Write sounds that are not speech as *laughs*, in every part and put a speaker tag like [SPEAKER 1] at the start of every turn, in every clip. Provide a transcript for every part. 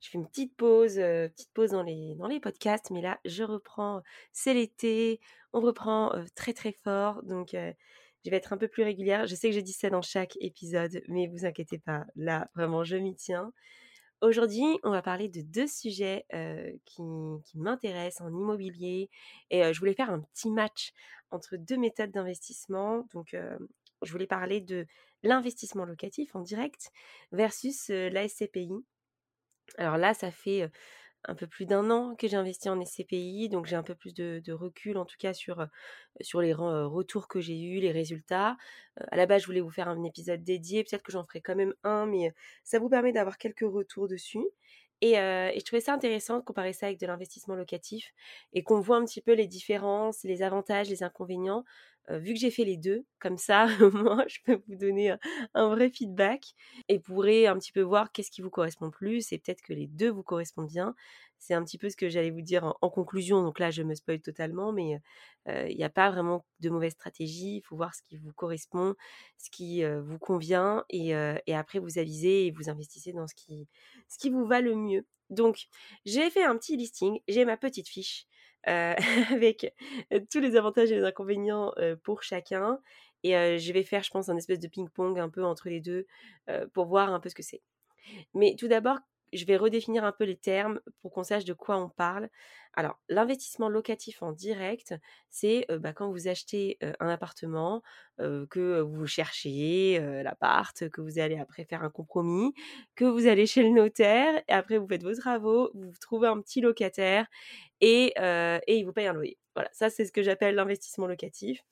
[SPEAKER 1] Je fais une petite pause, euh, petite pause dans les, dans les podcasts, mais là, je reprends. C'est l'été, on reprend euh, très très fort, donc je vais être un peu plus régulière. Je sais que je dis ça dans chaque épisode, mais vous inquiétez pas, là, vraiment, je m'y tiens. Aujourd'hui, on va parler de deux sujets qui, qui m'intéressent en immobilier et je voulais faire un petit match entre deux méthodes d'investissement. Donc, je voulais parler de l'investissement locatif en direct versus la SCPI. Alors là, ça fait un peu plus d'un an que j'ai investi en SCPI, donc j'ai un peu plus de, recul en tout cas sur, les retours que j'ai eus, les résultats. à la base, je voulais vous faire un épisode dédié, peut-être que j'en ferai quand même un, mais ça vous permet d'avoir quelques retours dessus. Et, et, je trouvais ça intéressant de comparer ça avec de l'investissement locatif et qu'on voit un petit peu les différences, les avantages, les inconvénients vu que j'ai fait les deux, comme ça, *laughs* moi, je peux vous donner un, vrai feedback et pourrez un petit peu voir qu'est-ce qui vous correspond plus et peut-être que les deux vous correspondent bien. C'est un petit peu ce que j'allais vous dire en, conclusion. Donc là, je me spoil totalement, mais il n'y a pas vraiment de mauvaise stratégie. Il faut voir ce qui vous correspond, ce qui vous convient et, et, après vous avisez et vous investissez dans ce qui, ce qui vous va le mieux. Donc, j'ai fait un petit listing, j'ai ma petite fiche euh, *laughs* avec tous les avantages et les inconvénients pour chacun. Et je vais faire, je pense, un espèce de ping-pong un peu entre les deux pour voir un peu ce que c'est. Mais tout d'abord, je vais redéfinir un peu les termes pour qu'on sache de quoi on parle. Alors, l'investissement locatif en direct, c'est bah, quand vous achetez un appartement, que vous cherchez l'appart, que vous allez après faire un compromis, que vous allez chez le notaire, et après vous faites vos travaux, vous trouvez un petit locataire et, et il vous paye un loyer. Voilà, ça c'est ce que j'appelle l'investissement locatif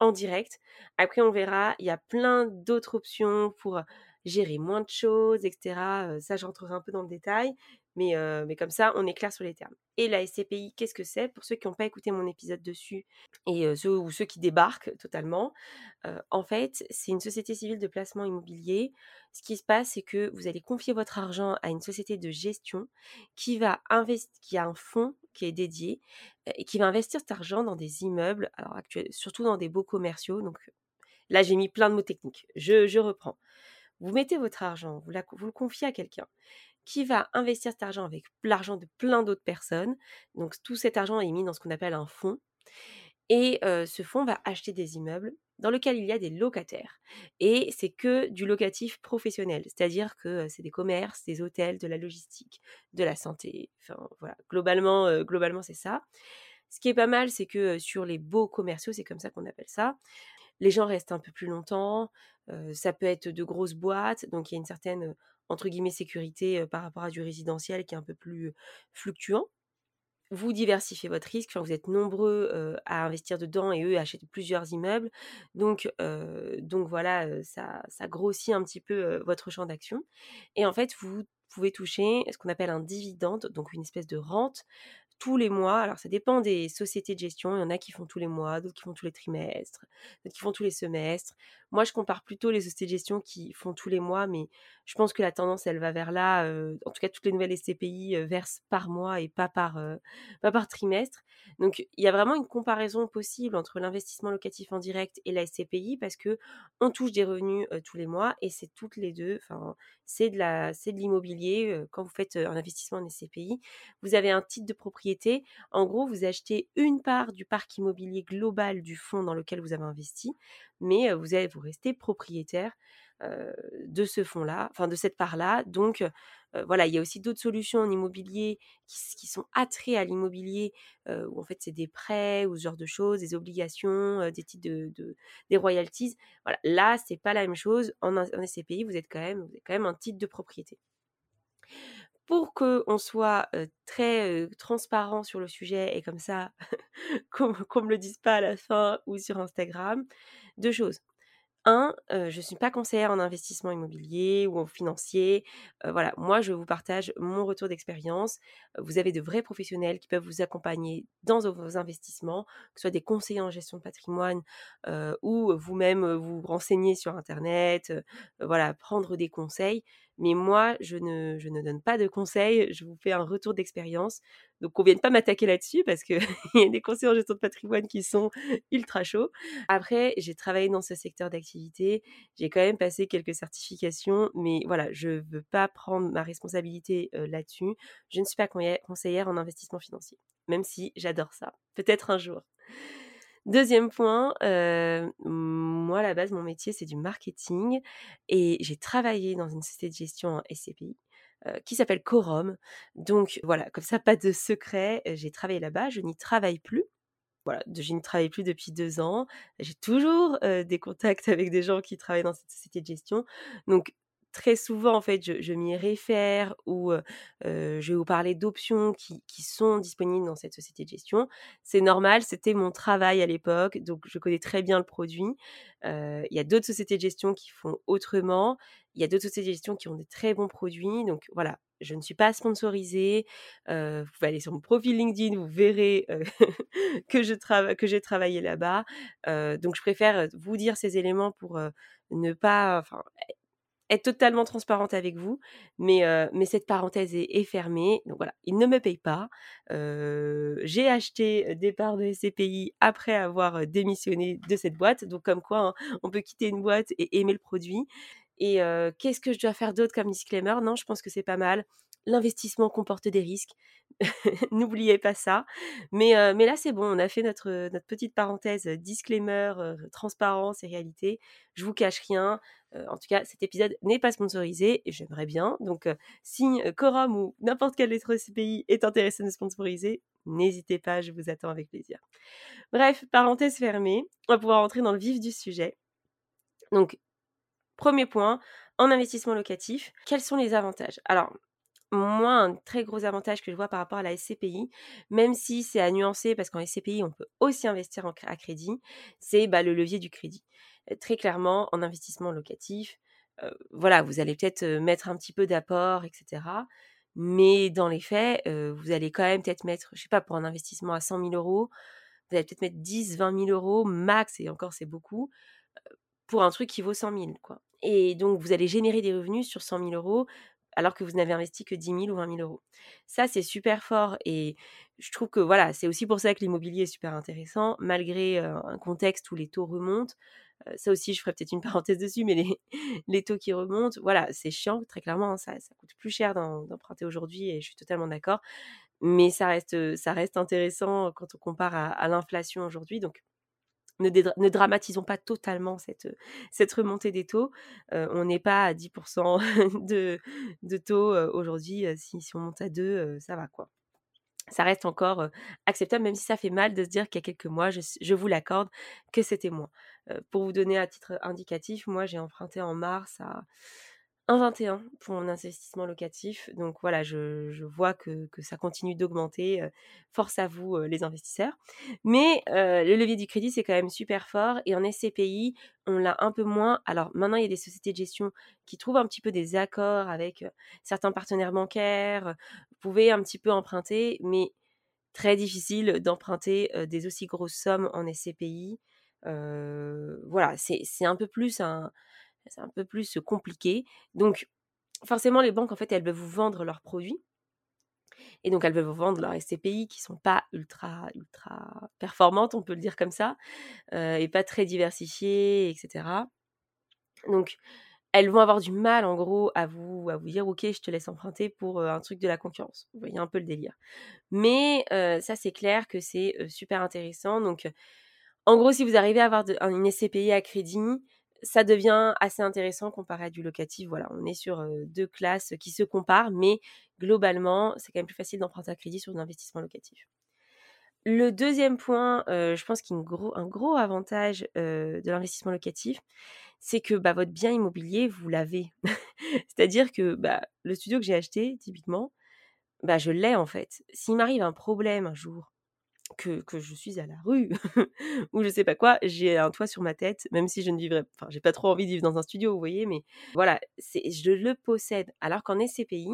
[SPEAKER 1] en direct. Après, on verra, il y a plein d'autres options pour gérer moins de choses, etc. ça, j'entrerai un peu dans le détail, mais, mais comme ça, on est clair sur les termes. Et la SCPI, qu'est-ce que c'est? Pour ceux qui n'ont pas écouté mon épisode dessus, et ceux ou ceux qui débarquent totalement, en fait, c'est une société civile de placement immobilier. Ce qui se passe, c'est que vous allez confier votre argent à une société de gestion qui va investir, qui a un fonds qui est dédié et qui va investir cet argent dans des immeubles, alors surtout dans des beaux commerciaux. Donc là, j'ai mis plein de mots techniques. Je, je reprends. Vous mettez votre argent, vous, le confiez à quelqu'un qui va investir cet argent avec l'argent de plein d'autres personnes. Donc tout cet argent est mis dans ce qu'on appelle un fonds. Et ce fonds va acheter des immeubles dans lesquels il y a des locataires. Et c'est que du locatif professionnel, c'est-à-dire que c'est des commerces, des hôtels, de la logistique, de la santé. Enfin voilà, globalement, globalement c'est ça. Ce qui est pas mal, c'est que sur les beaux commerciaux, c'est comme ça qu'on appelle ça, les gens restent un peu plus longtemps. ça peut être de grosses boîtes, donc il y a une certaine entre guillemets sécurité par rapport à du résidentiel qui est un peu plus fluctuant. Vous diversifiez votre risque, enfin, vous êtes nombreux à investir dedans et eux achètent plusieurs immeubles. Donc, donc voilà, ça, ça, grossit un petit peu votre champ d'action. Et en fait, vous pouvez toucher ce qu'on appelle un dividende, donc une espèce de rente tous les mois. Alors, ça dépend des sociétés de gestion. Il y en a qui font tous les mois, d'autres qui font tous les trimestres, d'autres qui font tous les semestres. Moi, je compare plutôt les sociétés de gestion qui font tous les mois, mais je pense que la tendance, elle va vers là. en tout cas, toutes les nouvelles SCPI versent par mois et pas par, pas par trimestre. Donc, il y a vraiment une comparaison possible entre l'investissement locatif en direct et la SCPI parce que on touche des revenus tous les mois et c'est toutes les deux. Enfin, c'est de l'immobilier. quand vous faites un investissement en SCPI, vous avez un titre de propriété. En gros, vous achetez une part du parc immobilier global du fonds dans lequel vous avez investi, mais vous, avez, vous restez propriétaire de ce fonds-là, enfin de cette part-là. Donc voilà, il y a aussi d'autres solutions en immobilier qui, sont attraits à l'immobilier, où en fait c'est des prêts ou ce genre de choses, des obligations, des titres de, des royalties. Voilà, là c'est pas la même chose. En, SCPI, vous êtes quand même un titre de propriété. Pour qu'on soit très transparent sur le sujet et comme ça, *laughs* qu'on ne me le dise pas à la fin ou sur Instagram, deux choses Un, je ne suis pas conseillère en investissement immobilier ou en financier. voilà, moi, je vous partage mon retour d'expérience. Vous avez de vrais professionnels qui peuvent vous accompagner dans vos investissements, que ce soit des conseillers en gestion de patrimoine ou vous-même vous renseigner sur Internet, voilà, prendre des conseils. Mais moi, je ne, je ne donne pas de conseils, je vous fais un retour d'expérience. Donc, on ne vienne pas m'attaquer là-dessus parce qu'il *laughs* y a des conseillers en gestion de patrimoine qui sont ultra chauds. Après, j'ai travaillé dans ce secteur d'activité, j'ai quand même passé quelques certifications, mais voilà, je ne veux pas prendre ma responsabilité là-dessus. Je ne suis pas conseillère en investissement financier, même si j'adore ça. Peut-être un jour. Deuxième point, moi à la base, mon métier, c'est du marketing et j'ai travaillé dans une société de gestion en SCPI qui s'appelle Corum. Donc voilà, comme ça, pas de secret, j'ai travaillé là-bas, je n'y travaille plus. Voilà, je n'y travaille plus depuis deux ans. J'ai toujours des contacts *laughs* avec des gens qui travaillent dans cette société de gestion. Très souvent, en fait, je, m'y réfère ou je vais vous parler d'options qui, sont disponibles dans cette société de gestion. C'est normal, c'était mon travail à l'époque, donc je connais très bien le produit. Il y a d'autres sociétés de gestion qui font autrement. Il y a d'autres sociétés de gestion qui ont des très bons produits. Donc voilà, je ne suis pas sponsorisée. vous pouvez aller sur mon profil LinkedIn, vous verrez *laughs* que, je que j'ai travaillé là-bas. donc je préfère vous dire ces éléments pour ne pas être totalement transparente avec vous, mais, mais cette parenthèse est, fermée. Donc voilà, il ne me paye pas. j'ai acheté des parts de SCPI après avoir démissionné de cette boîte. Donc comme quoi, hein, on peut quitter une boîte et aimer le produit. Et qu'est-ce que je dois faire d'autre comme disclaimer? Non, je pense que c'est pas mal. L'investissement comporte des risques. *laughs* N'oubliez pas ça. Mais, mais là, c'est bon, on a fait notre, notre petite parenthèse disclaimer, transparence et réalité. Je vous cache rien. En tout cas, cet épisode n'est pas sponsorisé et j'aimerais bien. Donc, si Corum ou n'importe quel autre CPI est intéressé de sponsoriser, n'hésitez pas, je vous attends avec plaisir. Bref, parenthèse fermée. On va pouvoir rentrer dans le vif du sujet. Donc, premier point, en investissement locatif, quels sont les avantages? Alors, moi, un très gros avantage que je vois par rapport à la SCPI, même si c'est à nuancer parce qu'en SCPI, on peut aussi investir à crédit, c'est bah, le levier du crédit. Très clairement, en investissement locatif, voilà, vous allez peut-être mettre un petit peu d'apport, etc. Mais dans les faits, vous allez quand même peut-être mettre, je sais pas, pour un investissement à 100 000 euros, vous allez peut-être mettre 10, 20 000 euros max, et encore c'est beaucoup, pour un truc qui vaut 100 000, quoi. Et donc, vous allez générer des revenus sur 100 000 euros alors que vous n'avez investi que 10 000 ou 20 000 euros. Ça, c'est super fort et je trouve que voilà, c'est aussi pour ça que l'immobilier est super intéressant, malgré un contexte où les taux remontent. Ça aussi, je ferai peut-être une parenthèse dessus, mais les, *laughs* les taux qui remontent, voilà, c'est chiant, très clairement, hein, ça, ça coûte plus cher d'emprunter aujourd'hui et je suis totalement d'accord. Mais ça reste, ça reste intéressant quand on compare à, à l'inflation aujourd'hui. Donc, ne, dramatisons pas totalement cette, cette remontée des taux. on n'est pas à 10% *laughs* de, de taux aujourd'hui. Si, si, on monte à 2, ça va quoi. Ça reste encore acceptable, même si ça fait mal de se dire qu'il y a quelques mois, je, vous l'accorde, que c'était moins. pour vous donner à titre indicatif, moi j'ai emprunté en mars à 1,21 pour mon investissement locatif. Donc voilà, je, vois que, ça continue d'augmenter. force à vous, les investisseurs. Mais le levier du crédit, c'est quand même super fort. Et en SCPI, on l'a un peu moins. Alors maintenant, il y a des sociétés de gestion qui trouvent un petit peu des accords avec certains partenaires bancaires. Vous pouvez un petit peu emprunter, mais très difficile d'emprunter des aussi grosses sommes en SCPI. voilà, c'est un peu plus un c'est un peu plus compliqué. Donc, forcément, les banques, en fait, elles veulent vous vendre leurs produits. Et donc, elles veulent vous vendre leurs SCPI qui sont pas ultra, ultra performantes, on peut le dire comme ça, et pas très diversifiées, etc. Donc, elles vont avoir du mal, en gros, à vous, à vous dire, OK, je te laisse emprunter pour un truc de la concurrence. Vous voyez un peu le délire. Mais ça, c'est clair que c'est super intéressant. Donc, en gros, si vous arrivez à avoir une SCPI à crédit, ça devient assez intéressant comparé à du locatif. Voilà, on est sur deux classes qui se comparent, mais globalement, c'est quand même plus facile d'emprunter à crédit sur un investissement locatif. Le deuxième point, je pense a gros, un gros avantage de l'investissement locatif, c'est que bah, votre bien immobilier, vous l'avez. *laughs* C'est-à-dire que bah, le studio que j'ai acheté, typiquement, bah, je l'ai en fait. S'il m'arrive un problème un jour, que, je suis à la rue *laughs* ou je sais pas quoi, j'ai un toit sur ma tête, même si je ne vivrais, enfin, j'ai pas trop envie de vivre dans un studio, vous voyez, mais voilà, je le possède. Alors qu'en SCPI,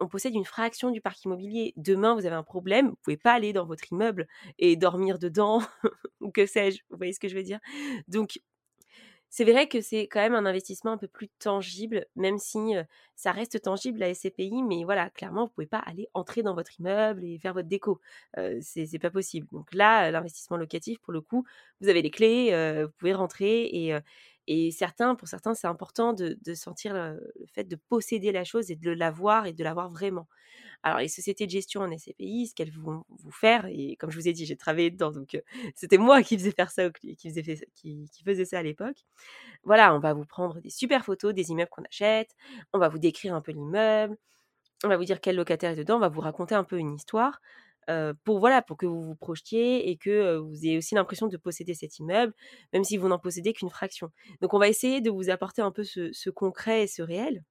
[SPEAKER 1] on possède une fraction du parc immobilier. Demain, vous avez un problème, vous pouvez pas aller dans votre immeuble et dormir dedans, *laughs* ou que sais-je, vous voyez ce que je veux dire? Donc, c'est vrai que c'est quand même un investissement un peu plus tangible, même si ça reste tangible la SCPI, mais voilà, clairement, vous pouvez pas aller entrer dans votre immeuble et faire votre déco. Euh, c'est pas possible. Donc là, l'investissement locatif, pour le coup, vous avez les clés, vous pouvez rentrer et, et certains, pour certains, c'est important de, sentir le, fait de posséder la chose et de l'avoir et de l'avoir vraiment. Alors, les sociétés de gestion en SCPI, ce qu'elles vont vous faire, et comme je vous ai dit, j'ai travaillé dedans, donc *laughs* c'était moi qui faisais faire ça, qui, faisait, qui, faisait ça à l'époque. Voilà, on va vous prendre des super photos des immeubles qu'on achète, on va vous décrire un peu l'immeuble, on va vous dire quel locataire est dedans, on va vous raconter un peu une histoire. Pour voilà pour que vous vous projetiez et que vous ayez aussi l'impression de posséder cet immeuble, même si vous n'en possédez qu'une fraction. Donc on va essayer de vous apporter un peu ce concret et ce réel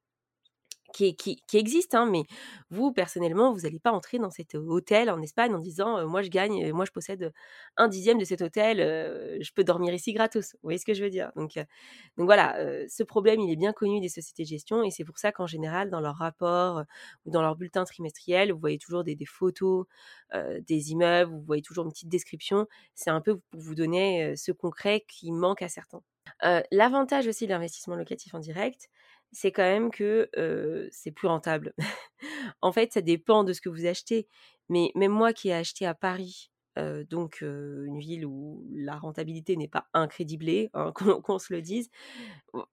[SPEAKER 1] qui, existe, hein, mais vous, personnellement, vous n'allez pas entrer dans cet hôtel en Espagne en disant Moi, je gagne, moi, je possède un dixième de cet hôtel, je peux dormir ici gratos. Vous voyez ce que je veux dire? Donc, donc voilà, ce problème, il est bien connu des sociétés de gestion et c'est pour ça qu'en général, dans leur rapport ou dans leur bulletin trimestriel, vous voyez toujours des, des photos des immeubles, vous voyez toujours une petite description. C'est un peu pour vous donner ce concret qui manque à certains. L'avantage aussi de l'investissement locatif en direct, c'est quand même que c'est plus rentable. *laughs* en fait, ça dépend de ce que vous achetez. Mais même moi qui ai acheté à Paris, donc une ville où la rentabilité n'est pas incrédiblée, hein, *laughs* qu'on se le dise,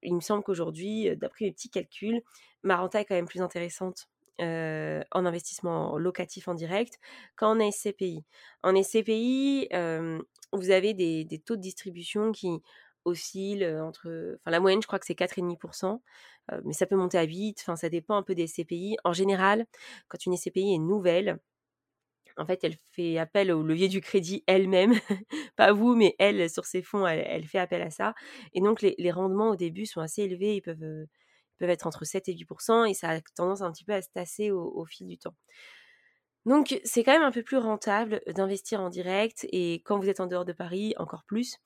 [SPEAKER 1] il me semble qu'aujourd'hui, d'après mes petits calculs, ma renta est quand même plus intéressante en investissement locatif en direct qu'en SCPI. En SCPI, vous avez des, des, taux de distribution qui oscillent entre... Enfin, la moyenne, je crois que c'est 4,5% mais ça peut monter à 8, enfin ça dépend un peu des SCPI. En général, quand une SCPI est nouvelle, en fait, elle fait appel au levier du crédit elle-même, *laughs* pas vous, mais elle, sur ses fonds, elle, fait appel à ça. Et donc, les, rendements au début sont assez élevés, ils peuvent, peuvent être entre 7 et 8% et ça a tendance un petit peu à se tasser au, fil du temps. Donc, c'est quand même un peu plus rentable d'investir en direct et quand vous êtes en dehors de Paris, encore plus.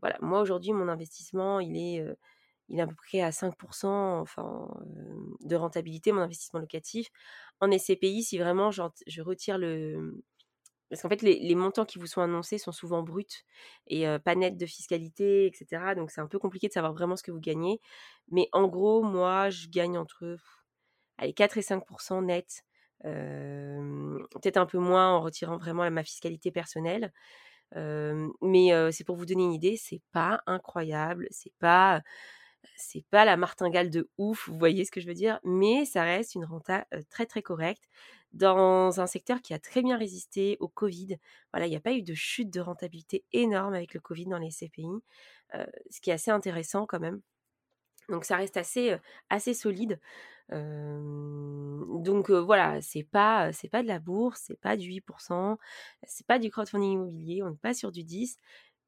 [SPEAKER 1] voilà, moi aujourd'hui, mon investissement, il est il est à peu près à 5% enfin, de rentabilité, mon investissement locatif. En SCPI, si vraiment je retire le... Parce qu'en fait, les, montants qui vous sont annoncés sont souvent bruts et pas nets de fiscalité, etc. Donc, c'est un peu compliqué de savoir vraiment ce que vous gagnez. Mais en gros, moi, je gagne entre allez, 4 et 5% net. Peut-être un peu moins en retirant vraiment ma fiscalité personnelle. mais c'est pour vous donner une idée, c'est pas incroyable, c'est pas c'est pas la martingale de ouf, vous voyez ce que je veux dire, mais ça reste une renta très très correcte dans un secteur qui a très bien résisté au Covid. Il n'y a pas eu de chute de rentabilité énorme avec le Covid dans les CPI, ce qui est assez intéressant quand même. Donc ça reste assez, solide. donc voilà, c'est pas pas de la bourse, c'est pas du 8%, c'est pas du crowdfunding immobilier, on n'est pas sur du 10,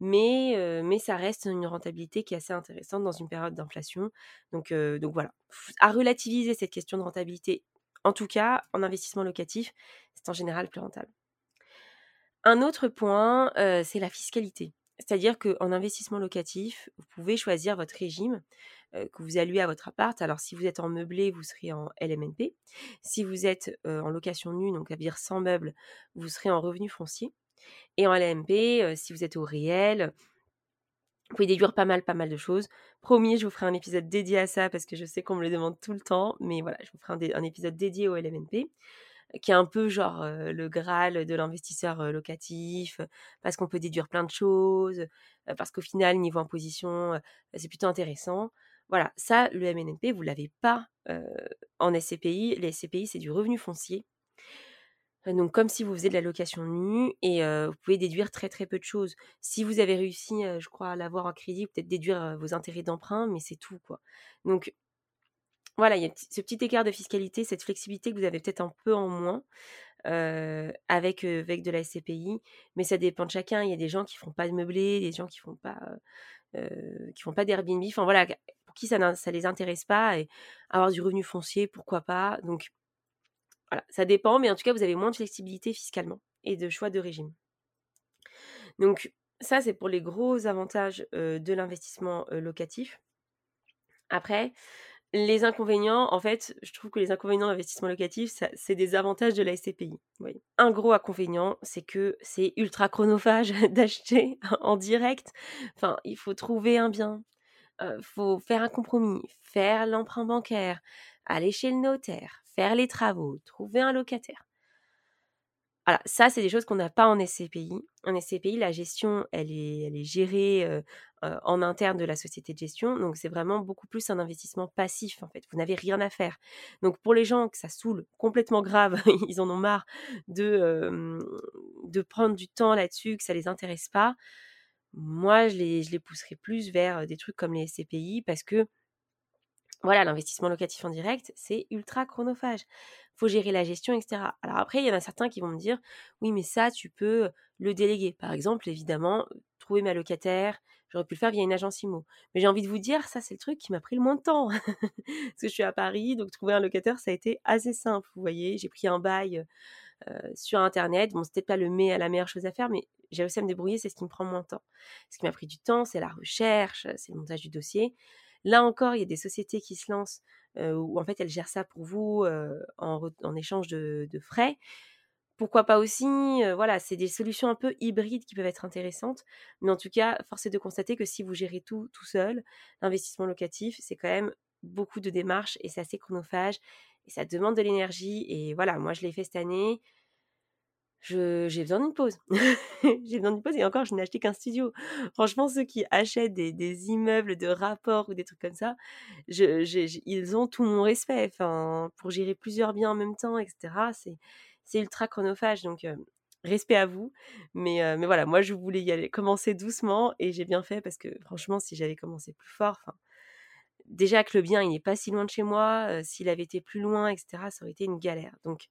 [SPEAKER 1] mais, mais ça reste une rentabilité qui est assez intéressante dans une période d'inflation. Donc, donc voilà, à relativiser cette question de rentabilité, en tout cas en investissement locatif, c'est en général plus rentable. Un autre point, c'est la fiscalité. C'est-à-dire qu'en investissement locatif, vous pouvez choisir votre régime que vous allouez à votre appart. Alors, si vous êtes en meublé, vous serez en LMNP. Si vous êtes en location nue, donc à dire sans meuble, vous serez en revenu foncier. Et en LMP, si vous êtes au réel, vous pouvez déduire pas mal, pas mal de choses. Promis, je vous ferai un épisode dédié à ça parce que je sais qu'on me le demande tout le temps. Mais voilà, je vous ferai un, épisode dédié au LMNP qui est un peu genre le graal de l'investisseur locatif, parce qu'on peut déduire plein de choses, parce qu'au final, niveau imposition, c'est plutôt intéressant. Voilà, ça, le MNNP, vous ne l'avez pas en SCPI. Les SCPI, c'est du revenu foncier. Donc comme si vous faisiez de la location nue et vous pouvez déduire très très peu de choses. Si vous avez réussi, je crois, à l'avoir en crédit, peut-être déduire vos intérêts d'emprunt, mais c'est tout quoi. Donc voilà, il y a ce petit écart de fiscalité, cette flexibilité que vous avez peut-être un peu en moins avec, avec de la SCPI, mais ça dépend de chacun. Il y a des gens qui font pas de meublé, des gens qui font pas qui font pas d'Airbnb. Enfin voilà, qui ça ne les intéresse pas et avoir du revenu foncier, pourquoi pas? Donc voilà, ça dépend, mais en tout cas, vous avez moins de flexibilité fiscalement et de choix de régime. Donc ça, c'est pour les gros avantages de l'investissement locatif. Après, les inconvénients, en fait, je trouve que les inconvénients d'investissement locatif, c'est des avantages de la SCPI. Un gros inconvénient, c'est que c'est ultra chronophage *laughs* d'acheter en direct. Enfin, il faut trouver un bien, il faut faire un compromis, faire l'emprunt bancaire, aller chez le notaire, faire les travaux, trouver un locataire. Voilà, ça, c'est des choses qu'on n'a pas en SCPI. En SCPI, la gestion, elle est, elle est gérée en interne de la société de gestion. Donc, c'est vraiment beaucoup plus un investissement passif, en fait. Vous n'avez rien à faire. Donc, pour les gens que ça saoule complètement grave, *laughs* ils en ont marre de, de prendre du temps là-dessus, que ça ne les intéresse pas, moi, je les, pousserai plus vers des trucs comme les SCPI parce que voilà, l'investissement locatif en direct, c'est ultra chronophage. Faut gérer la gestion, etc. Alors après, il y en a certains qui vont me dire, oui, mais ça, tu peux le déléguer. Par exemple, évidemment, trouver ma locataire, j'aurais pu le faire via une agence IMO. Mais j'ai envie de vous dire, ça, c'est le truc qui m'a pris le moins de temps. *laughs* Parce que je suis à Paris, donc trouver un locataire, ça a été assez simple. Vous voyez, j'ai pris un bail sur Internet. Bon, c'était pas le la meilleure chose à faire, mais j'ai réussi à me débrouiller, c'est ce qui me prend moins de temps. Ce qui m'a pris du temps, c'est la recherche, c'est le montage du dossier. Là encore, il y a des sociétés qui se lancent où en fait elles gèrent ça pour vous en, échange de, frais. Pourquoi pas aussi Voilà, c'est des solutions un peu hybrides qui peuvent être intéressantes. Mais en tout cas, force est de constater que si vous gérez tout tout seul, l'investissement locatif, c'est quand même beaucoup de démarches et c'est assez chronophage ça demande de l'énergie. Et voilà, moi je l'ai fait cette année j'ai besoin d'une pause. *laughs* j'ai besoin d'une pause et encore, je n'ai acheté qu'un studio. Franchement, ceux qui achètent des, immeubles de rapport ou des trucs comme ça, ils ont tout mon respect. Enfin, pour gérer plusieurs biens en même temps, etc., c'est ultra chronophage. Donc, respect à vous. Mais, mais voilà, moi, je voulais y aller, commencer doucement et j'ai bien fait parce que franchement, si j'avais commencé plus fort, enfin, déjà que le bien, n'est pas si loin de chez moi, s'il avait été plus loin, etc., ça aurait été une galère. Donc,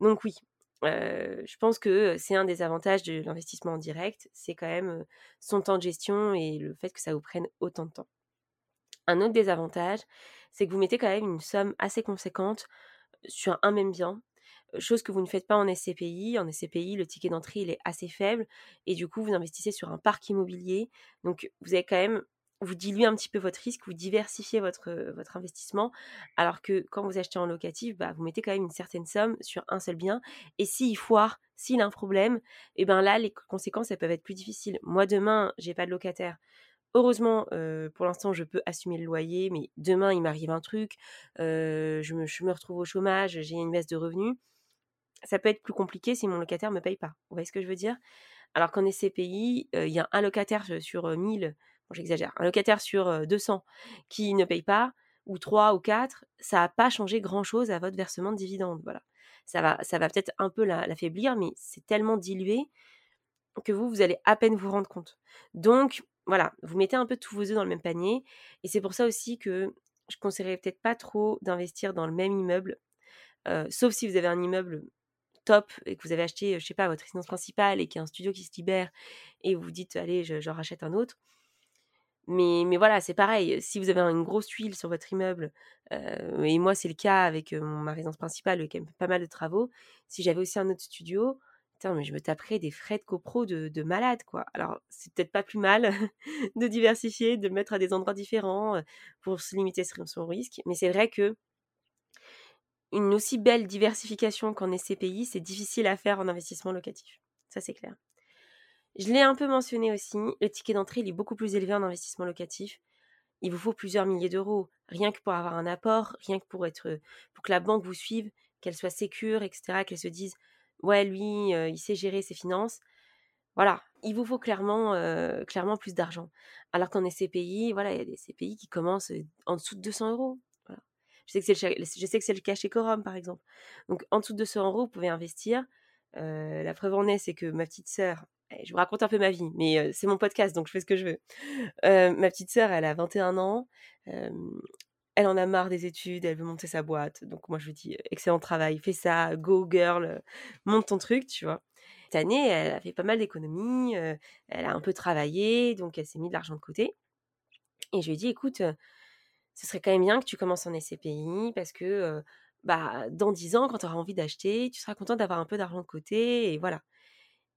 [SPEAKER 1] donc oui, je pense que c'est un des avantages de l'investissement en direct, c'est quand même son temps de gestion et le fait que ça vous prenne autant de temps. Un autre désavantage, c'est que vous mettez quand même une somme assez conséquente sur un même bien, chose que vous ne faites pas en SCPI. En SCPI, le ticket d'entrée, il est assez faible et du coup, vous investissez sur un parc immobilier. Donc, vous avez quand même vous diluez un petit peu votre risque, vous diversifiez votre, investissement, alors que quand vous achetez en locatif, bah, vous mettez quand même une certaine somme sur un seul bien, et s'il foire, s'il a un problème, et eh ben là, les conséquences, elles peuvent être plus difficiles. Moi, demain, j'ai pas de locataire. Heureusement, pour l'instant, je peux assumer le loyer, mais demain, il m'arrive un truc, je, me, je me retrouve au chômage, j'ai une baisse de revenus. Ça peut être plus compliqué si mon locataire ne me paye pas. Vous voyez ce que je veux dire? Alors qu'en SCPI, il y a un locataire sur 1000 j'exagère, un locataire sur 200 qui ne paye pas, ou 3 ou 4, ça n'a pas changé grand-chose à votre versement de dividendes. Voilà. Ça va, ça va peut-être un peu l'affaiblir, mais c'est tellement dilué que vous, vous allez à peine vous rendre compte. Donc, voilà, vous mettez un peu tous vos œufs dans le même panier. Et c'est pour ça aussi que je ne conseillerais peut-être pas trop d'investir dans le même immeuble, sauf si vous avez un immeuble top et que vous avez acheté, je sais pas, votre résidence principale et qu'il y a un studio qui se libère et vous vous dites, allez, je rachète un autre. Mais, voilà, c'est pareil. Si vous avez une grosse tuile sur votre immeuble, et moi c'est le cas avec ma résidence principale, qui a pas mal de travaux, si j'avais aussi un autre studio, mais je me taperais des frais de copro de, de malade, quoi. Alors, c'est peut-être pas plus mal *laughs* de diversifier, de mettre à des endroits différents pour se limiter son risque. Mais c'est vrai que une aussi belle diversification qu'en SCPI, c'est difficile à faire en investissement locatif. Ça, c'est clair. Je l'ai un peu mentionné aussi, le ticket d'entrée est beaucoup plus élevé en investissement locatif. Il vous faut plusieurs milliers d'euros, rien que pour avoir un apport, rien que pour être, pour que la banque vous suive, qu'elle soit sécure, etc., qu'elle se dise, ouais, lui, euh, il sait gérer ses finances. Voilà, il vous faut clairement, euh, clairement plus d'argent. Alors qu'en SCPI, voilà, il y a des CPI qui commencent euh, en dessous de 200 euros. Je sais que c'est le, je sais cas chez Corum, par exemple. Donc, en dessous de 200 euros, vous pouvez investir. la preuve en est, c'est que ma petite sœur, je vous raconte un peu ma vie, mais c'est mon podcast, donc je fais ce que je veux. ma petite sœur, elle a 21 ans. elle en a marre des études, elle veut monter sa boîte. Donc moi, je lui dis, excellent travail, fais ça, go girl, monte ton truc, tu vois. Cette année, elle a fait pas mal d'économies, elle a un peu travaillé, donc elle s'est mis de l'argent de côté. Et je lui ai dit, écoute, ce serait quand même bien que tu commences en SCPI parce que bah, dans 10 ans, quand tu auras envie d'acheter, tu seras content d'avoir un peu d'argent de côté. Et voilà.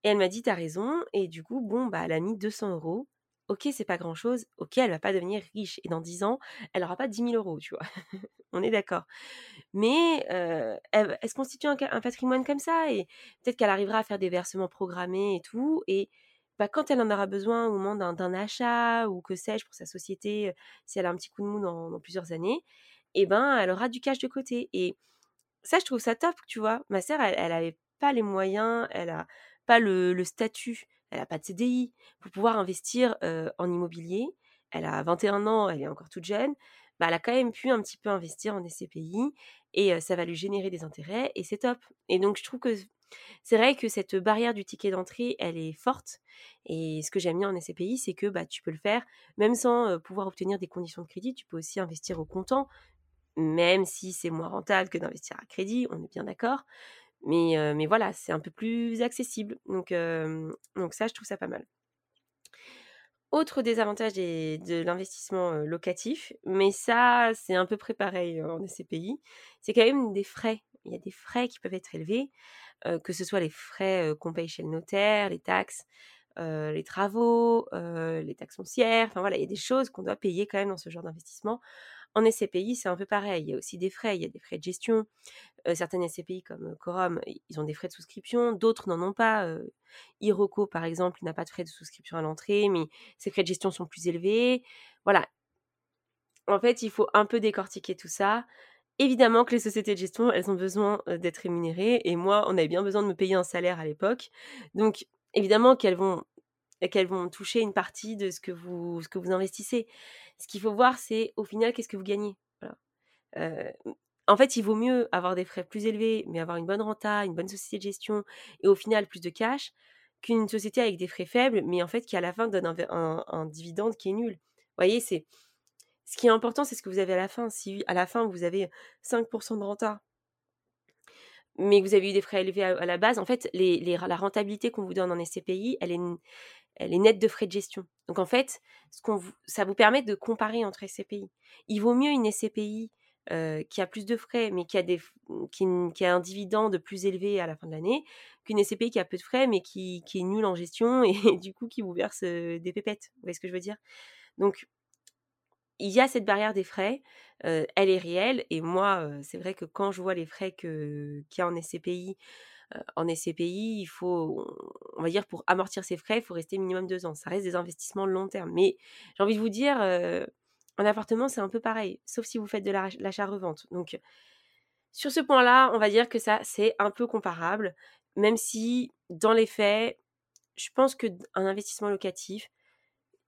[SPEAKER 1] Et elle m'a dit, t'as raison. Et du coup, bon, bah, elle a mis 200 euros. Ok, c'est pas grand chose. Ok, elle va pas devenir riche. Et dans 10 ans, elle aura pas 10 000 euros, tu vois. *laughs* On est d'accord. Mais elle, se constitue un, patrimoine comme ça. Et peut-être qu'elle arrivera à faire des versements programmés et tout. Et bah, quand elle en aura besoin au moment d'un achat ou que sais-je pour sa société, si elle a un petit coup de mou dans, plusieurs années, eh ben elle aura du cash de côté. Et ça, je trouve ça top, tu vois. Ma sœur, elle, elle avait pas les moyens, elle a le, statut, elle a pas de CDI pour pouvoir investir en immobilier. Elle a 21 ans, elle est encore toute jeune. Bah, elle a quand même pu un petit peu investir en SCPI et ça va lui générer des intérêts et c'est top. Et donc je trouve que c'est vrai que cette barrière du ticket d'entrée, elle est forte. Et ce que j'aime bien en SCPI, c'est que bah, tu peux le faire même sans pouvoir obtenir des conditions de crédit. Tu peux aussi investir au comptant, même si c'est moins rentable que d'investir à crédit, on est bien d'accord. Mais, voilà, c'est un peu plus accessible. Donc, donc ça, je trouve ça pas mal. Autre désavantage de l'investissement locatif, mais ça, c'est un peu près pareil en SCPI, c'est quand même des frais. Il y a des frais qui peuvent être élevés, que ce soit les frais qu'on paye chez le notaire, les taxes, les travaux, les taxes foncières. Enfin voilà, il y a des choses qu'on doit payer quand même dans ce genre d'investissement. En SCPI, c'est un peu pareil. Il y a aussi des frais. Il y a des frais de gestion. certaines SCPI comme Corum, ils ont des frais de souscription. D'autres n'en ont pas. Iroko, par exemple, n'a pas de frais de souscription à l'entrée, mais ses frais de gestion sont plus élevés. Voilà. En fait, il faut un peu décortiquer tout ça. Évidemment que les sociétés de gestion, elles ont besoin d'être rémunérées. Et moi, on avait bien besoin de me payer un salaire à l'époque. Donc, évidemment qu'elles vont qu'elles vont toucher une partie de ce que vous, investissez. Ce qu'il faut voir, c'est au final, qu'est-ce que vous gagnez. en fait, il vaut mieux avoir des frais plus élevés, mais avoir une bonne renta, une bonne société de gestion, et au final plus de cash, qu'une société avec des frais faibles, mais en fait qui à la fin donne un, dividende qui est nul. Vous voyez, c'est ce qui est important, c'est ce que vous avez à la fin. Si à la fin vous avez 5% de renta, mais vous avez eu des frais élevés à, la base, en fait, la rentabilité qu'on vous donne en SCPI, elle est, nette de frais de gestion. Donc en fait, ça vous permet de comparer entre SCPI. Il vaut mieux une SCPI qui a plus de frais, mais qui a, un dividende plus élevé à la fin de l'année, qu'une SCPI qui a peu de frais, mais qui, qui est nulle en gestion *laughs* et, du coup qui vous verse des pépettes. Vous voyez ce que je veux dire? Donc, il y a cette barrière des frais, elle est réelle, et moi, c'est vrai que quand je vois les frais qu'il y a en SCPI, en SCPI, il faut, on va dire, pour amortir ses frais, il faut rester minimum deux ans. Ça reste des investissements long terme. Mais j'ai envie de vous dire, en appartement, c'est un peu pareil, sauf si vous faites de l'achat-revente. Donc, sur ce point-là, on va dire que ça, c'est un peu comparable, même si, dans les faits, je pense qu'un investissement locatif,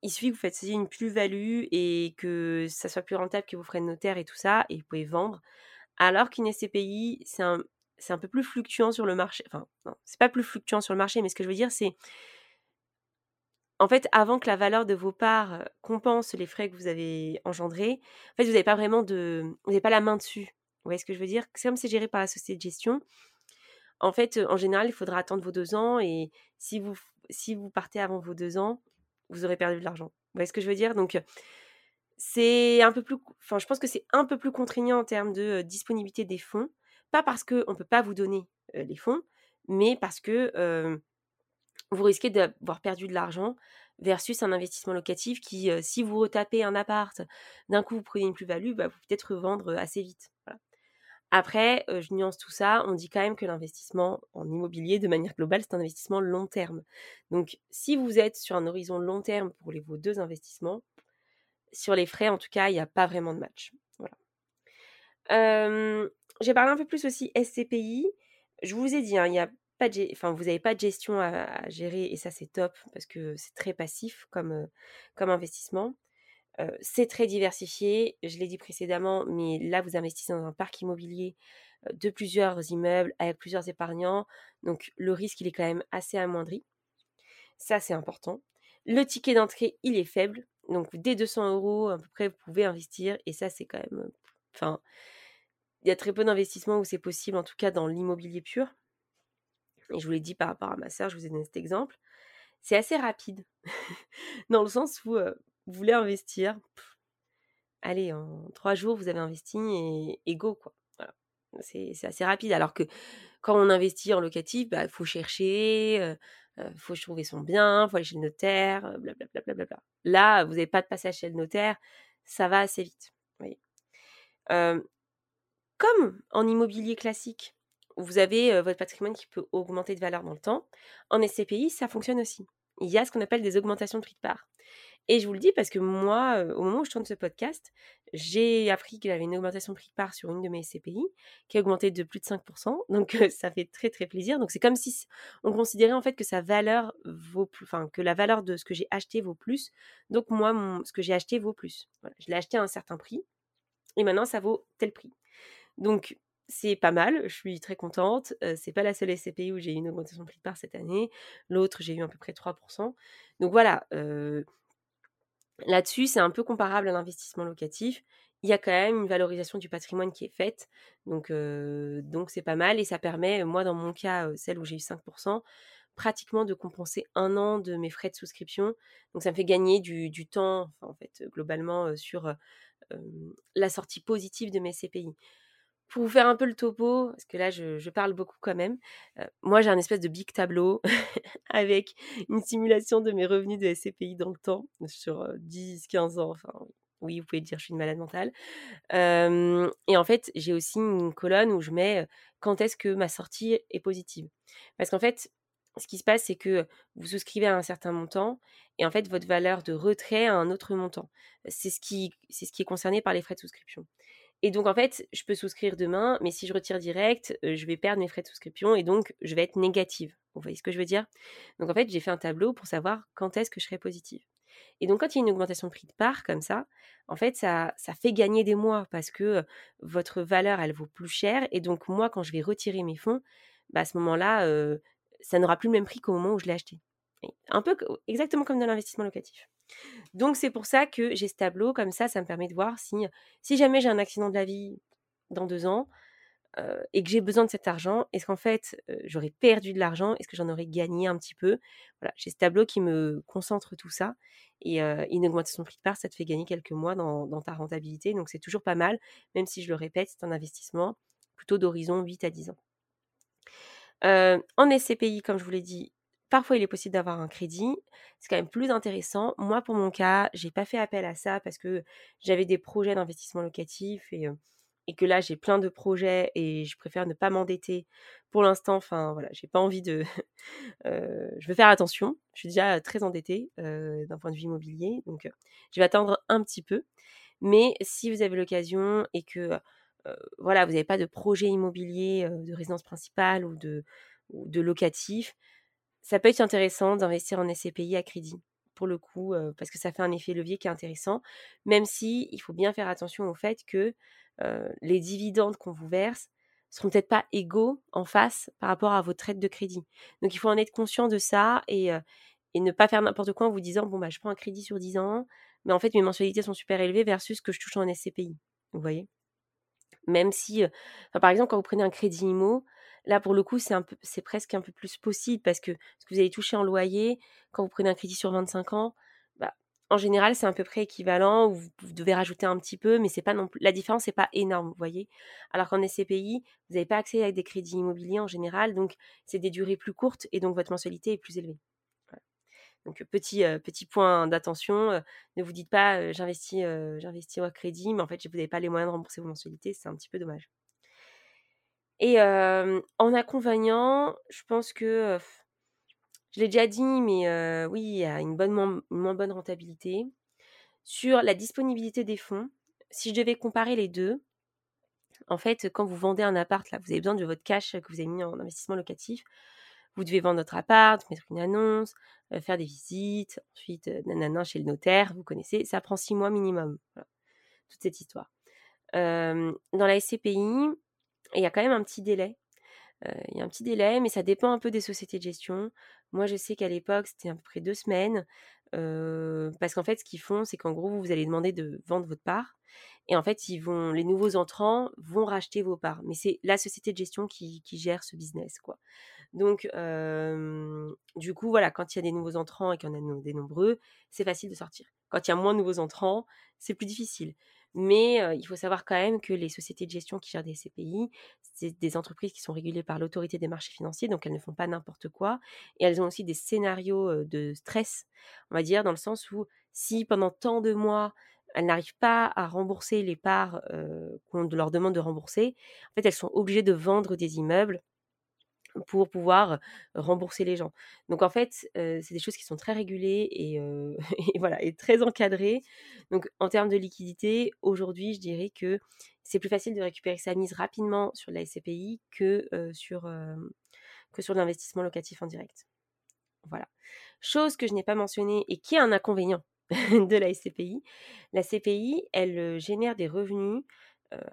[SPEAKER 1] il suffit que vous fassiez une plus-value et que ça soit plus rentable que vos frais de notaire et tout ça, et vous pouvez vendre. Alors qu'une SCPI, c'est un, un peu plus fluctuant sur le marché. Enfin, non, c'est pas plus fluctuant sur le marché, mais ce que je veux dire, c'est en fait, avant que la valeur de vos parts compense les frais que vous avez engendrés, en fait, vous n'avez pas vraiment de, vous n'avez pas la main dessus. Vous voyez ce que je veux dire? C'est comme c'est géré par la société de gestion. En fait, en général, il faudra attendre vos deux ans et si vous, si vous partez avant vos deux ans, vous aurez perdu de l'argent. Vous voyez ce que je veux dire? Donc, c'est un peu plus, enfin, je pense que c'est un peu plus contraignant en termes de disponibilité des fonds. Pas parce qu'on ne peut pas vous donner les fonds, mais parce que vous risquez d'avoir perdu de l'argent versus un investissement locatif qui, si vous retapez un appart, d'un coup vous prenez une plus-value, bah, vous peut-être revendre assez vite. Après, je nuance tout ça, on dit quand même que l'investissement en immobilier, de manière globale, c'est un investissement long terme. Donc, si vous êtes sur un horizon long terme pour les, vos deux investissements, sur les frais, en tout cas, il n'y a pas vraiment de match. Voilà. J'ai parlé un peu plus aussi SCPI. Je vous ai dit, hein, y a pas de, enfin, vous n'avez pas de gestion à, gérer et ça c'est top parce que c'est très passif comme, comme investissement. C'est très diversifié, je l'ai dit précédemment, mais là vous investissez dans un parc immobilier de plusieurs immeubles avec plusieurs épargnants, donc le risque il est quand même assez amoindri. Ça c'est important. Le ticket d'entrée il est faible, donc dès 200 euros à peu près vous pouvez investir et ça c'est quand même, enfin il y a très peu d'investissements où c'est possible, en tout cas dans l'immobilier pur. Et je vous l'ai dit par rapport à ma sœur, je vous ai donné cet exemple. C'est assez rapide, *laughs* dans le sens où vous voulez investir. allez, en trois jours, vous avez investi et, go, quoi. C'est assez rapide. Alors que quand on investit en locatif, il bah, faut chercher, il faut trouver son bien, il faut aller chez le notaire, blablabla. Bla, bla, bla, Là, vous n'avez pas de passage chez le notaire, ça va assez vite. comme en immobilier classique, vous avez votre patrimoine qui peut augmenter de valeur dans le temps, en SCPI, ça fonctionne aussi. Il y a ce qu'on appelle des augmentations de prix de part. Et je vous le dis parce que moi, au moment où je tourne ce podcast, j'ai appris qu'il y avait une augmentation de prix de part sur une de mes SCPI qui a augmenté de plus de 5%. Donc ça fait très très plaisir. Donc c'est comme si on considérait en fait que sa valeur vaut enfin que la valeur de ce que j'ai acheté vaut plus. Donc moi, ce que j'ai acheté vaut plus. je l'ai acheté à un certain prix et maintenant ça vaut tel prix. Donc c'est pas mal, je suis très contente. c'est pas la seule SCPI où j'ai eu une augmentation de prix de part cette année. L'autre, j'ai eu à peu près 3%. Donc voilà, Là-dessus, c'est un peu comparable à l'investissement locatif. Il y a quand même une valorisation du patrimoine qui est faite. Donc, c'est pas mal. Et ça permet, moi, dans mon cas, celle où j'ai eu 5%, pratiquement de compenser un an de mes frais de souscription. Donc, ça me fait gagner du, temps, en fait, globalement, sur la sortie positive de mes CPI. Pour vous faire un peu le topo, parce que là je, parle beaucoup quand même, moi j'ai un espèce de big tableau *laughs* avec une simulation de mes revenus de SCPI dans le temps, sur 10-15 ans, enfin oui, vous pouvez dire je suis une malade mentale. et en fait, j'ai aussi une colonne où je mets quand est-ce que ma sortie est positive. Parce qu'en fait, ce qui se passe, c'est que vous souscrivez à un certain montant et en fait, votre valeur de retrait à un autre montant. C'est ce qui est concerné par les frais de souscription. Et donc, en fait, je peux souscrire demain, mais si je retire direct, je vais perdre mes frais de souscription et donc je vais être négative. Vous voyez ce que je veux dire? Donc, en fait, j'ai fait un tableau pour savoir quand est-ce que je serai positive. Et donc, quand il y a une augmentation de prix de part comme ça, en fait, ça, ça fait gagner des mois parce que votre valeur, elle vaut plus cher. Et donc, moi, quand je vais retirer mes fonds, bah, à ce moment-là, ça n'aura plus le même prix qu'au moment où je l'ai acheté. Un peu exactement comme dans l'investissement locatif. Donc c'est pour ça que j'ai ce tableau, comme ça, ça me permet de voir si, jamais j'ai un accident de la vie dans deux ans et que j'ai besoin de cet argent, est-ce qu'en fait j'aurais perdu de l'argent, est-ce que j'en aurais gagné un petit peu? Voilà, j'ai ce tableau qui me concentre tout ça et une augmentation de prix de part, ça te fait gagner quelques mois dans, dans ta rentabilité, donc c'est toujours pas mal, même si je le répète, c'est un investissement plutôt d'horizon 8 à 10 ans. en SCPI, comme je vous l'ai dit, Parfois, il est possible d'avoir un crédit. C'est quand même plus intéressant. Moi, pour mon cas, j'ai pas fait appel à ça parce que j'avais des projets d'investissement locatif et, que là, j'ai plein de projets et je préfère ne pas m'endetter pour l'instant. Enfin, voilà, j'ai pas envie de. *laughs* je veux faire attention. Je suis déjà très endettée d'un point de vue immobilier, donc je vais attendre un petit peu. Mais si vous avez l'occasion et que voilà, vous n'avez pas de projet immobilier de résidence principale ou de locatif, ça peut être intéressant d'investir en SCPI à crédit, pour le coup, parce que ça fait un effet levier qui est intéressant, même si il faut bien faire attention au fait que les dividendes qu'on vous verse seront peut-être pas égaux en face par rapport à vos traites de crédit. Donc il faut en être conscient de ça et, et ne pas faire n'importe quoi en vous disant bon bah je prends un crédit sur 10 ans, mais en fait mes mensualités sont super élevées versus ce que je touche en SCPI. Vous voyez? Même si, par exemple, quand vous prenez un crédit IMO, Là, pour le coup, c'est, presque un peu plus possible parce que ce que vous allez toucher en loyer, quand vous prenez un crédit sur 25 ans, bah, en général, c'est à peu près équivalent. Vous, vous devez rajouter un petit peu, mais c'est pas non plus, la différence n'est pas énorme, vous voyez. Alors qu'en SCPI, vous n'avez pas accès à des crédits immobiliers en général, donc c'est des durées plus courtes et donc votre mensualité est plus élevée. Donc petit, petit point d'attention, ne vous dites pas j'investis, j'investis au crédit, mais en fait vous n'avez pas les moyens de rembourser vos mensualités, c'est un petit peu dommage. Et en accompagnant, je pense que, je l'ai déjà dit, mais oui, il y a une, bonne, moins bonne rentabilité. Sur la disponibilité des fonds, si je devais comparer les deux, en fait, quand vous vendez un appart, là, vous avez besoin de votre cash que vous avez mis en investissement locatif. Vous devez vendre votre appart, mettre une annonce, faire des visites, ensuite, nanana, chez le notaire, vous connaissez, ça prend six mois minimum. toute cette histoire. dans la SCPI, il y a quand même un petit délai. il y a un petit délai, mais ça dépend un peu des sociétés de gestion. Moi, je sais qu'à l'époque, c'était à peu près deux semaines. parce qu'en fait, ce qu'ils font, c'est qu'en gros, vous allez demander de vendre votre part. Et en fait, ils vont, les nouveaux entrants vont racheter vos parts. Mais c'est la société de gestion qui, gère ce business, quoi. Donc, du coup, voilà, quand il y a des nouveaux entrants et qu'il y en a des nombreux, c'est facile de sortir. Quand il y a moins de nouveaux entrants, c'est plus difficile. Mais il faut savoir quand même que les sociétés de gestion qui gèrent des SCPI, c'est des entreprises qui sont régulées par l'autorité des marchés financiers, donc elles ne font pas n'importe quoi. Et elles ont aussi des scénarios de stress, on va dire, dans le sens où si pendant tant de mois, elles n'arrivent pas à rembourser les parts qu'on leur demande de rembourser, en fait, elles sont obligées de vendre des immeubles pour pouvoir rembourser les gens. Donc en fait, c'est des choses qui sont très régulées *laughs* et, très encadrées. Donc en termes de liquidité, aujourd'hui, je dirais que c'est plus facile de récupérer sa mise rapidement sur la SCPI que sur que sur l'investissement locatif en direct. Voilà. Chose que je n'ai pas mentionnée et qui est un inconvénient *laughs* de la SCPI. La CPI, elle génère des revenus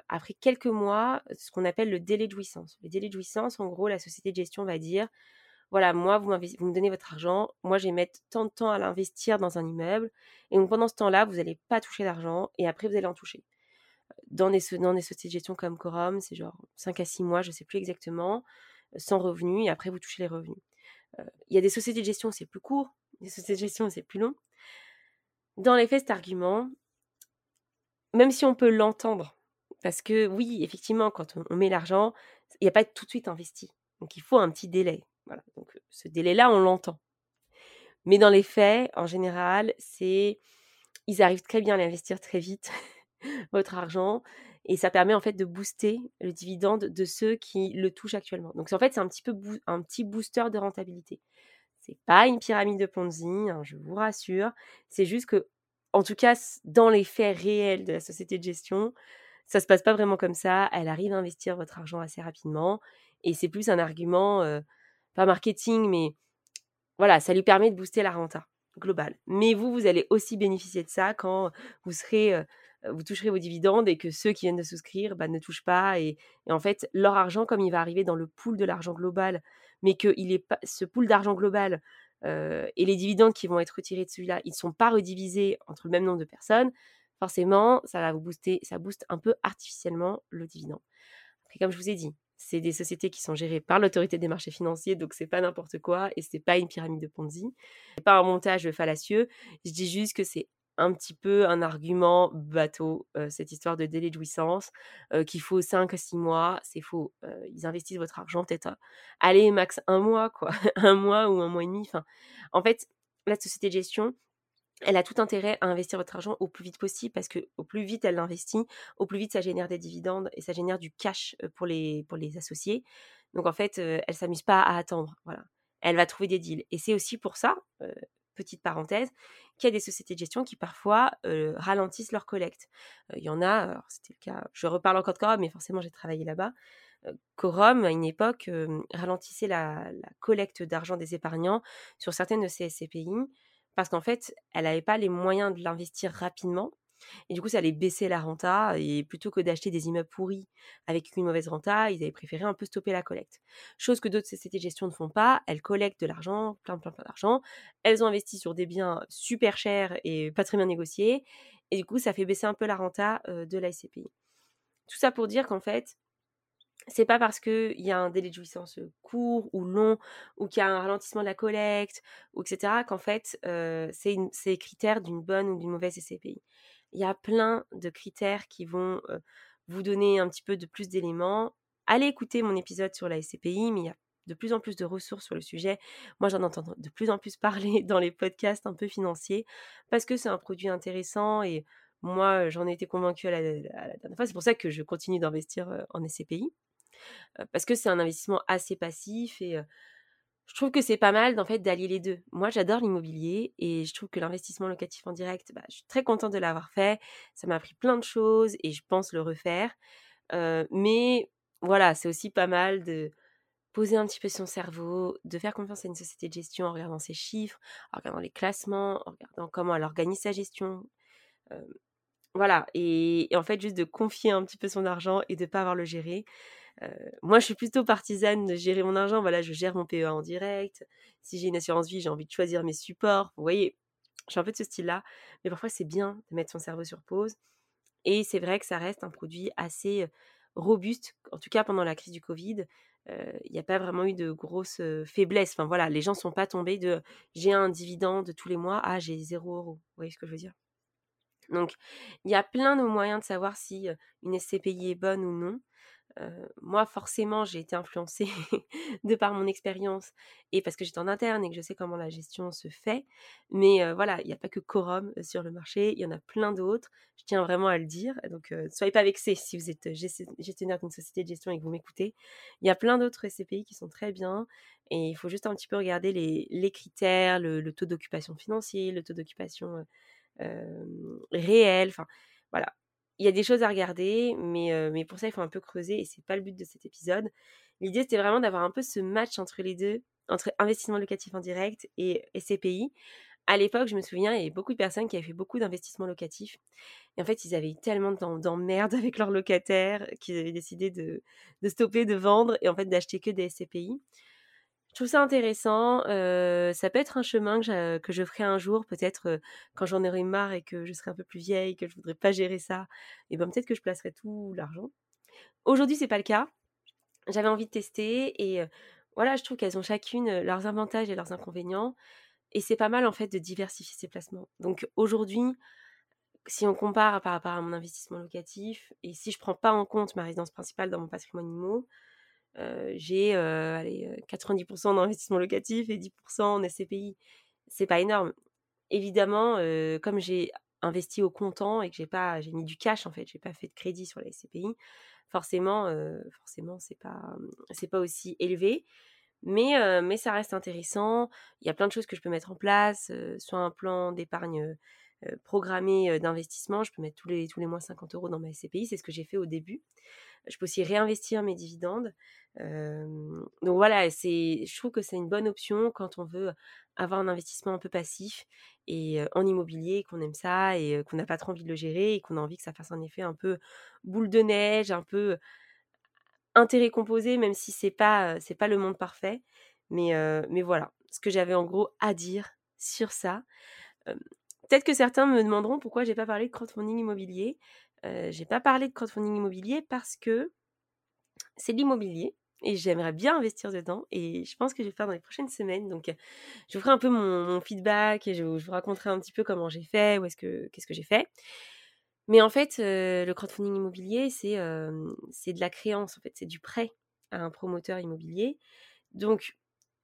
[SPEAKER 1] après quelques mois, ce qu'on appelle le délai de jouissance. Le délai de jouissance, en gros, la société de gestion va dire, voilà, moi, vous, vous me donnez votre argent, moi, je vais mettre tant de temps à l'investir dans un immeuble, et donc pendant ce temps-là, vous n'allez pas toucher d'argent, et après, vous allez en toucher. Dans des, dans des sociétés de gestion comme Corum, c'est genre 5 à 6 mois, je ne sais plus exactement, sans revenus, et après, vous touchez les revenus. Il y a des sociétés de gestion, c'est plus court, des sociétés de gestion, c'est plus long. Dans les faits, cet argument, même si on peut l'entendre, parce que oui, effectivement, quand on, met l'argent, il n'y a pas tout de suite investi. Donc il faut un petit délai. Voilà. Donc ce délai-là, on l'entend. Mais dans les faits, en général, c'est ils arrivent très bien à l'investir très vite, *laughs* votre argent, et ça permet en fait de booster le dividende de ceux qui le touchent actuellement. Donc en fait, c'est un petit peu un petit booster de rentabilité. C'est pas une pyramide de Ponzi, hein, je vous rassure. C'est juste que, en tout cas, dans les faits réels de la société de gestion, ça se passe pas vraiment comme ça. Elle arrive à investir votre argent assez rapidement. Et c'est plus un argument, pas marketing, mais voilà, ça lui permet de booster la renta globale. Mais vous, vous allez aussi bénéficier de ça quand vous serez, vous toucherez vos dividendes et que ceux qui viennent de souscrire bah, ne touchent pas. Et, en fait, leur argent, comme il va arriver dans le pool de l'argent global, mais que ce pool d'argent global et les dividendes qui vont être retirés de celui-là, ils ne sont pas redivisés entre le même nombre de personnes, forcément, ça va vous booster, ça booste un peu artificiellement le dividende. Après, comme je vous ai dit, c'est des sociétés qui sont gérées par l'autorité des marchés financiers, donc c'est pas n'importe quoi et c'est pas une pyramide de Ponzi, c'est pas un montage fallacieux. Je dis juste que c'est un petit peu un argument bateau, cette histoire de délai de jouissance, qu'il faut 5 à 6 mois, c'est faux. ils investissent votre argent peut-être, allez, max un mois, quoi, *laughs* un mois ou un mois et demi. Enfin, en fait, la société de gestion, elle a tout intérêt à investir votre argent au plus vite possible parce que au plus vite elle l'investit, au plus vite ça génère des dividendes et ça génère du cash pour les, pour associés. Donc en fait, elle s'amuse pas à attendre. Elle va trouver des deals. Et c'est aussi pour ça, petite parenthèse, qu'il y a des sociétés de gestion qui parfois ralentissent leur collecte. Il y en a, c'était le cas, je reparle encore de Corum, mais forcément j'ai travaillé là-bas. Corum, à une époque, ralentissait la, la collecte d'argent des épargnants sur certaines de ces SCPI parce qu'en fait, elle n'avait pas les moyens de l'investir rapidement. Et du coup, ça allait baisser la renta. Et plutôt que d'acheter des immeubles pourris avec une mauvaise renta, ils avaient préféré un peu stopper la collecte. Chose que d'autres sociétés de gestion ne font pas. Elles collectent de l'argent, plein, plein, plein d'argent. Elles ont investi sur des biens super chers et pas très bien négociés. Et du coup, ça fait baisser un peu la renta de la SCPI. Tout ça pour dire qu'en fait, c'est pas parce qu'il y a un délai de jouissance court ou long, ou qu'il y a un ralentissement de la collecte, ou etc., qu'en fait, c'est critères d'une bonne ou d'une mauvaise SCPI. Il y a plein de critères qui vont vous donner un petit peu de plus d'éléments. Allez écouter mon épisode sur la SCPI, mais il y a de plus en plus de ressources sur le sujet. Moi, j'en entends de plus en plus parler *laughs* dans les podcasts un peu financiers, parce que c'est un produit intéressant et moi, j'en ai été convaincue à la dernière fois. C'est pour ça que je continue d'investir en SCPI parce que c'est un investissement assez passif et je trouve que c'est pas mal d'en fait d'allier les deux. Moi, j'adore l'immobilier et je trouve que l'investissement locatif en direct, bah, je suis très contente de l'avoir fait. Ça m'a appris plein de choses et je pense le refaire. mais voilà, c'est aussi pas mal de poser un petit peu son cerveau, de faire confiance à une société de gestion en regardant ses chiffres, en regardant les classements, en regardant comment elle organise sa gestion. voilà, et, et, en fait juste de confier un petit peu son argent et de ne pas avoir le gérer moi, je suis plutôt partisane de gérer mon argent. Voilà, je gère mon PEA en direct. Si j'ai une assurance vie, j'ai envie de choisir mes supports. Vous voyez, je suis un peu de ce style-là. Mais parfois, c'est bien de mettre son cerveau sur pause. Et c'est vrai que ça reste un produit assez robuste. En tout cas, pendant la crise du Covid, il n'y a pas vraiment eu de grosses faiblesses. Enfin voilà, les gens ne sont pas tombés de j'ai un dividende tous les mois, ah j'ai 0 euros. Vous voyez ce que je veux dire? Donc, il y a plein de moyens de savoir si une SCPI est bonne ou non moi, forcément, j'ai été influencée *laughs* de par mon expérience et parce que j'étais en interne et que je sais comment la gestion se fait. Mais voilà, il n'y a pas que Quorum sur le marché, il y en a plein d'autres. Je tiens vraiment à le dire. Donc, ne soyez pas vexés si vous êtes gestionnaire d'une société de gestion et que vous m'écoutez. Il y a plein d'autres SCPI qui sont très bien et il faut juste un petit peu regarder les, critères, le, taux d'occupation financier, le taux d'occupation réel. Enfin, voilà, il y a des choses à regarder, mais, pour ça, il faut un peu creuser et c'est pas le but de cet épisode. L'idée, c'était vraiment d'avoir un peu ce match entre les deux, entre investissement locatif en direct et SCPI. À l'époque, je me souviens, il y avait beaucoup de personnes qui avaient fait beaucoup d'investissements locatifs. Et en fait, ils avaient eu tellement d'emmerdes *laughs* avec leurs locataires qu'ils avaient décidé de, stopper, de vendre et en fait d'acheter que des SCPI. Je trouve ça intéressant. ça peut être un chemin que, je ferai un jour, peut-être quand j'en aurai marre et que je serai un peu plus vieille, que je voudrais pas gérer ça. Et ben peut-être que je placerai tout l'argent. Aujourd'hui, c'est pas le cas. J'avais envie de tester et voilà, je trouve qu'elles ont chacune leurs avantages et leurs inconvénients. Et c'est pas mal en fait de diversifier ses placements. Donc aujourd'hui, si on compare par rapport à mon investissement locatif et si je prends pas en compte ma résidence principale dans mon patrimoine immo, j'ai 90% d'investissement locatif et 10% en SCPI. C'est pas énorme. Évidemment, comme j'ai investi au comptant et que j'ai pas j'ai mis du cash en fait, j'ai pas fait de crédit sur la SCPI, forcément forcément c'est pas c'est pas aussi élevé. Mais, mais ça reste intéressant. Il y a plein de choses que je peux mettre en place, soit un plan d'épargne programmé d'investissement. Je peux mettre tous les, tous mois 50 euros dans ma SCPI. C'est ce que j'ai fait au début. Je peux aussi réinvestir mes dividendes. donc voilà, je trouve que c'est une bonne option quand on veut avoir un investissement un peu passif et en immobilier, qu'on aime ça et qu'on n'a pas trop envie de le gérer et qu'on a envie que ça fasse un effet un peu boule de neige, un peu intérêt composé, même si c'est pas pas le monde parfait. Mais voilà, ce que j'avais en gros à dire sur ça. Peut-être que certains me demanderont pourquoi j'ai pas parlé de crowdfunding immobilier. Euh, j'ai pas parlé de crowdfunding immobilier parce que c'est l'immobilier et j'aimerais bien investir dedans et je pense que je vais faire dans les prochaines semaines. Donc, je vous ferai un peu mon, feedback et je, vous raconterai un petit peu comment j'ai fait, ou est-ce que qu'est-ce que j'ai fait. Mais en fait, le crowdfunding immobilier, c'est c'est de la créance, en fait, c'est du prêt à un promoteur immobilier. Donc,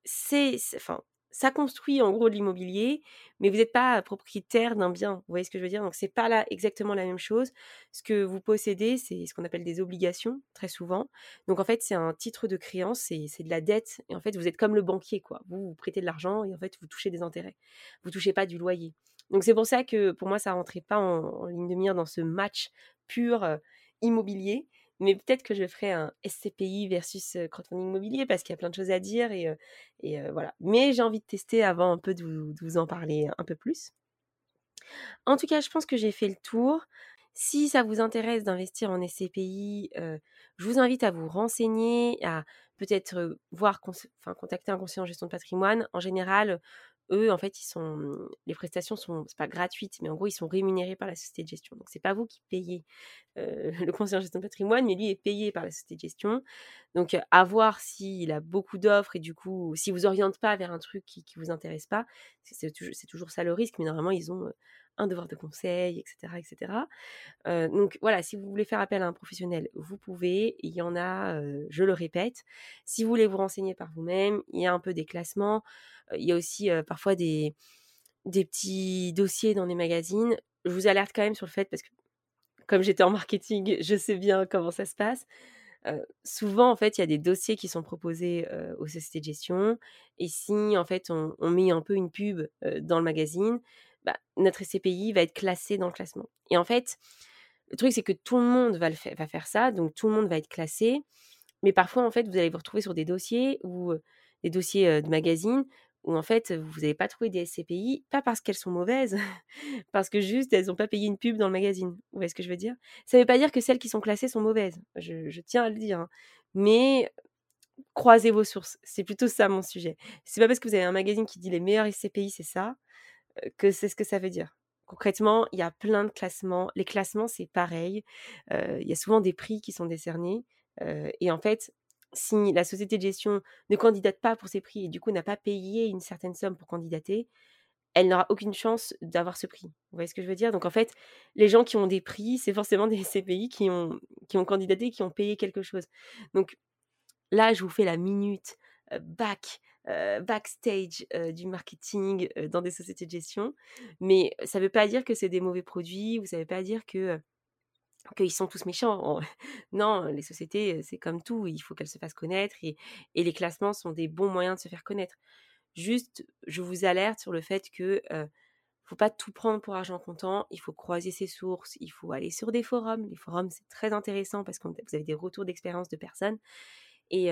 [SPEAKER 1] c'est, enfin, ça construit en gros de l'immobilier, mais vous n'êtes pas propriétaire d'un bien. Vous voyez ce que je veux dire? Donc c'est pas là exactement la même chose. Ce que vous possédez, c'est ce qu'on appelle des obligations très souvent. Donc en fait, c'est un titre de créance, c'est de la dette. Et en fait, vous êtes comme le banquier, quoi. Vous, prêtez de l'argent et en fait, vous touchez des intérêts. Vous touchez pas du loyer. Donc c'est pour ça que pour moi, ça rentrait pas en, ligne de mire dans ce match pur immobilier mais peut-être que je ferai un SCPI versus crowdfunding immobilier parce qu'il y a plein de choses à dire et, voilà. Mais j'ai envie de tester avant un peu de vous, en parler un peu plus. En tout cas, je pense que j'ai fait le tour. Si ça vous intéresse d'investir en SCPI, je vous invite à vous renseigner, à peut-être voir, enfin, contacter un conseiller en gestion de patrimoine. En général, eux, en fait, sont, les prestations sont, c'est pas gratuites, mais en gros, ils sont rémunérés par la société de gestion. Donc, c'est pas vous qui payez *laughs* le conseiller en gestion de patrimoine, mais lui est payé par la société de gestion. Donc, à voir s'il a beaucoup d'offres et du coup, s'il vous oriente pas vers un truc qui, qui vous intéresse pas, c'est, toujours, toujours ça le risque, mais normalement, ils ont un devoir de conseil, etc. etc. donc voilà, si vous voulez faire appel à un professionnel, vous pouvez. Il y en a, je le répète. Si vous voulez vous renseigner par vous-même, il y a un peu des classements. Il y a aussi parfois des, des petits dossiers dans des magazines. Je vous alerte quand même sur le fait, parce que comme j'étais en marketing, je sais bien comment ça se passe. souvent, en fait, il y a des dossiers qui sont proposés aux sociétés de gestion. Et si, en fait, on, met un peu une pub dans le magazine, bah, notre SCPI va être classé dans le classement. Et en fait, le truc, c'est que tout le monde va, le va faire ça, donc tout le monde va être classé. Mais parfois, en fait, vous allez vous retrouver sur des dossiers ou des dossiers de magazines où en fait, vous n'avez pas trouvé des SCPI, pas parce qu'elles sont mauvaises, *laughs* parce que juste, elles n'ont pas payé une pub dans le magazine. Vous voyez ce que je veux dire? Ça ne veut pas dire que celles qui sont classées sont mauvaises, je, tiens à le dire. Hein. Mais croisez vos sources, c'est plutôt ça mon sujet. C'est pas parce que vous avez un magazine qui dit les meilleurs SCPI, c'est ça, que c'est ce que ça veut dire. Concrètement, il y a plein de classements. Les classements, c'est pareil. il y a souvent des prix qui sont décernés. et en fait, si la société de gestion ne candidate pas pour ces prix et du coup n'a pas payé une certaine somme pour candidater, elle n'aura aucune chance d'avoir ce prix. Vous voyez ce que je veux dire? Donc en fait, les gens qui ont des prix, c'est forcément *laughs* des CPI qui ont, qui ont candidaté, qui ont payé quelque chose. Donc là, je vous fais la minute back, backstage du marketing dans des sociétés de gestion. Mais ça ne veut pas dire que c'est des mauvais produits, vous ne veut pas dire que qu'ils sont tous méchants. *laughs* Non, les sociétés, c'est comme tout, il faut qu'elles se fassent connaître et, les classements sont des bons moyens de se faire connaître. Juste, je vous alerte sur le fait que ne faut pas tout prendre pour argent comptant, il faut croiser ses sources, il faut aller sur des forums. Les forums, c'est très intéressant parce que vous avez des retours d'expérience de personnes. Et,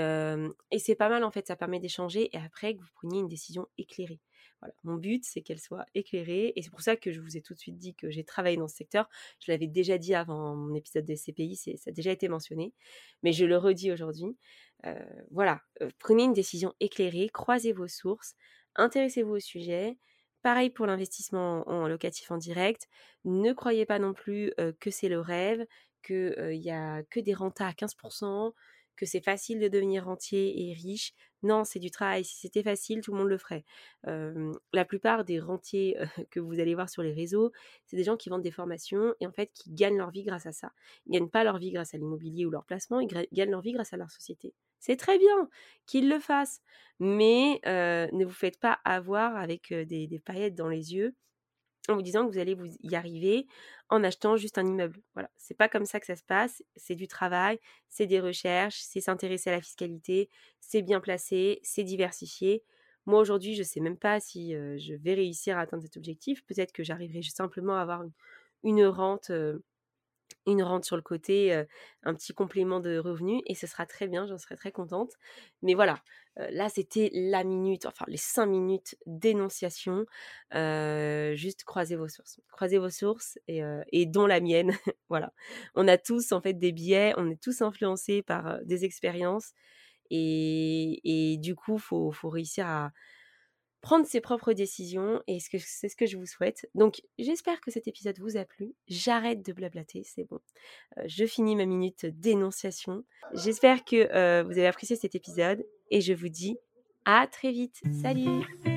[SPEAKER 1] c'est pas mal en fait, ça permet d'échanger et après que vous preniez une décision éclairée. Voilà. Mon but, c'est qu'elle soit éclairée et c'est pour ça que je vous ai tout de suite dit que j'ai travaillé dans ce secteur. Je l'avais déjà dit avant mon épisode des CPI, ça a déjà été mentionné, mais je le redis aujourd'hui. voilà, prenez une décision éclairée, croisez vos sources, intéressez-vous au sujet. Pareil pour l'investissement en locatif en direct. Ne croyez pas non plus que c'est le rêve, qu'il n'y a que des rentas à 15%, que c'est facile de devenir rentier et riche. Non, c'est du travail. Si c'était facile, tout le monde le ferait. la plupart des rentiers *laughs* que vous allez voir sur les réseaux, c'est des gens qui vendent des formations et en fait qui gagnent leur vie grâce à ça. Ils gagnent pas leur vie grâce à l'immobilier ou leur placement, ils gagnent leur vie grâce à leur société. C'est très bien qu'ils le fassent, mais ne vous faites pas avoir avec des, des paillettes dans les yeux en vous disant que vous allez vous y arriver en achetant juste un immeuble. Voilà, c'est pas comme ça que ça se passe. C'est du travail, c'est des recherches, c'est s'intéresser à la fiscalité, c'est bien placé, c'est diversifié. Moi aujourd'hui, je sais même pas si je vais réussir à atteindre cet objectif. Peut-être que j'arriverai simplement à avoir une, rente une rente sur le côté, un petit complément de revenus et ce sera très bien, j'en serai très contente. Mais voilà, là c'était la minute, enfin les cinq minutes d'énonciation. juste croisez vos sources, croisez vos sources et, et dont la mienne. *laughs* voilà, on a tous en fait des biais, on est tous influencés par des expériences et, et du coup faut, faut réussir à prendre ses propres décisions et c'est ce que je vous souhaite. Donc j'espère que cet épisode vous a plu. J'arrête de blablater, c'est bon. Euh, je finis ma minute d'énonciation. J'espère que euh, vous avez apprécié cet épisode et je vous dis à très vite. Salut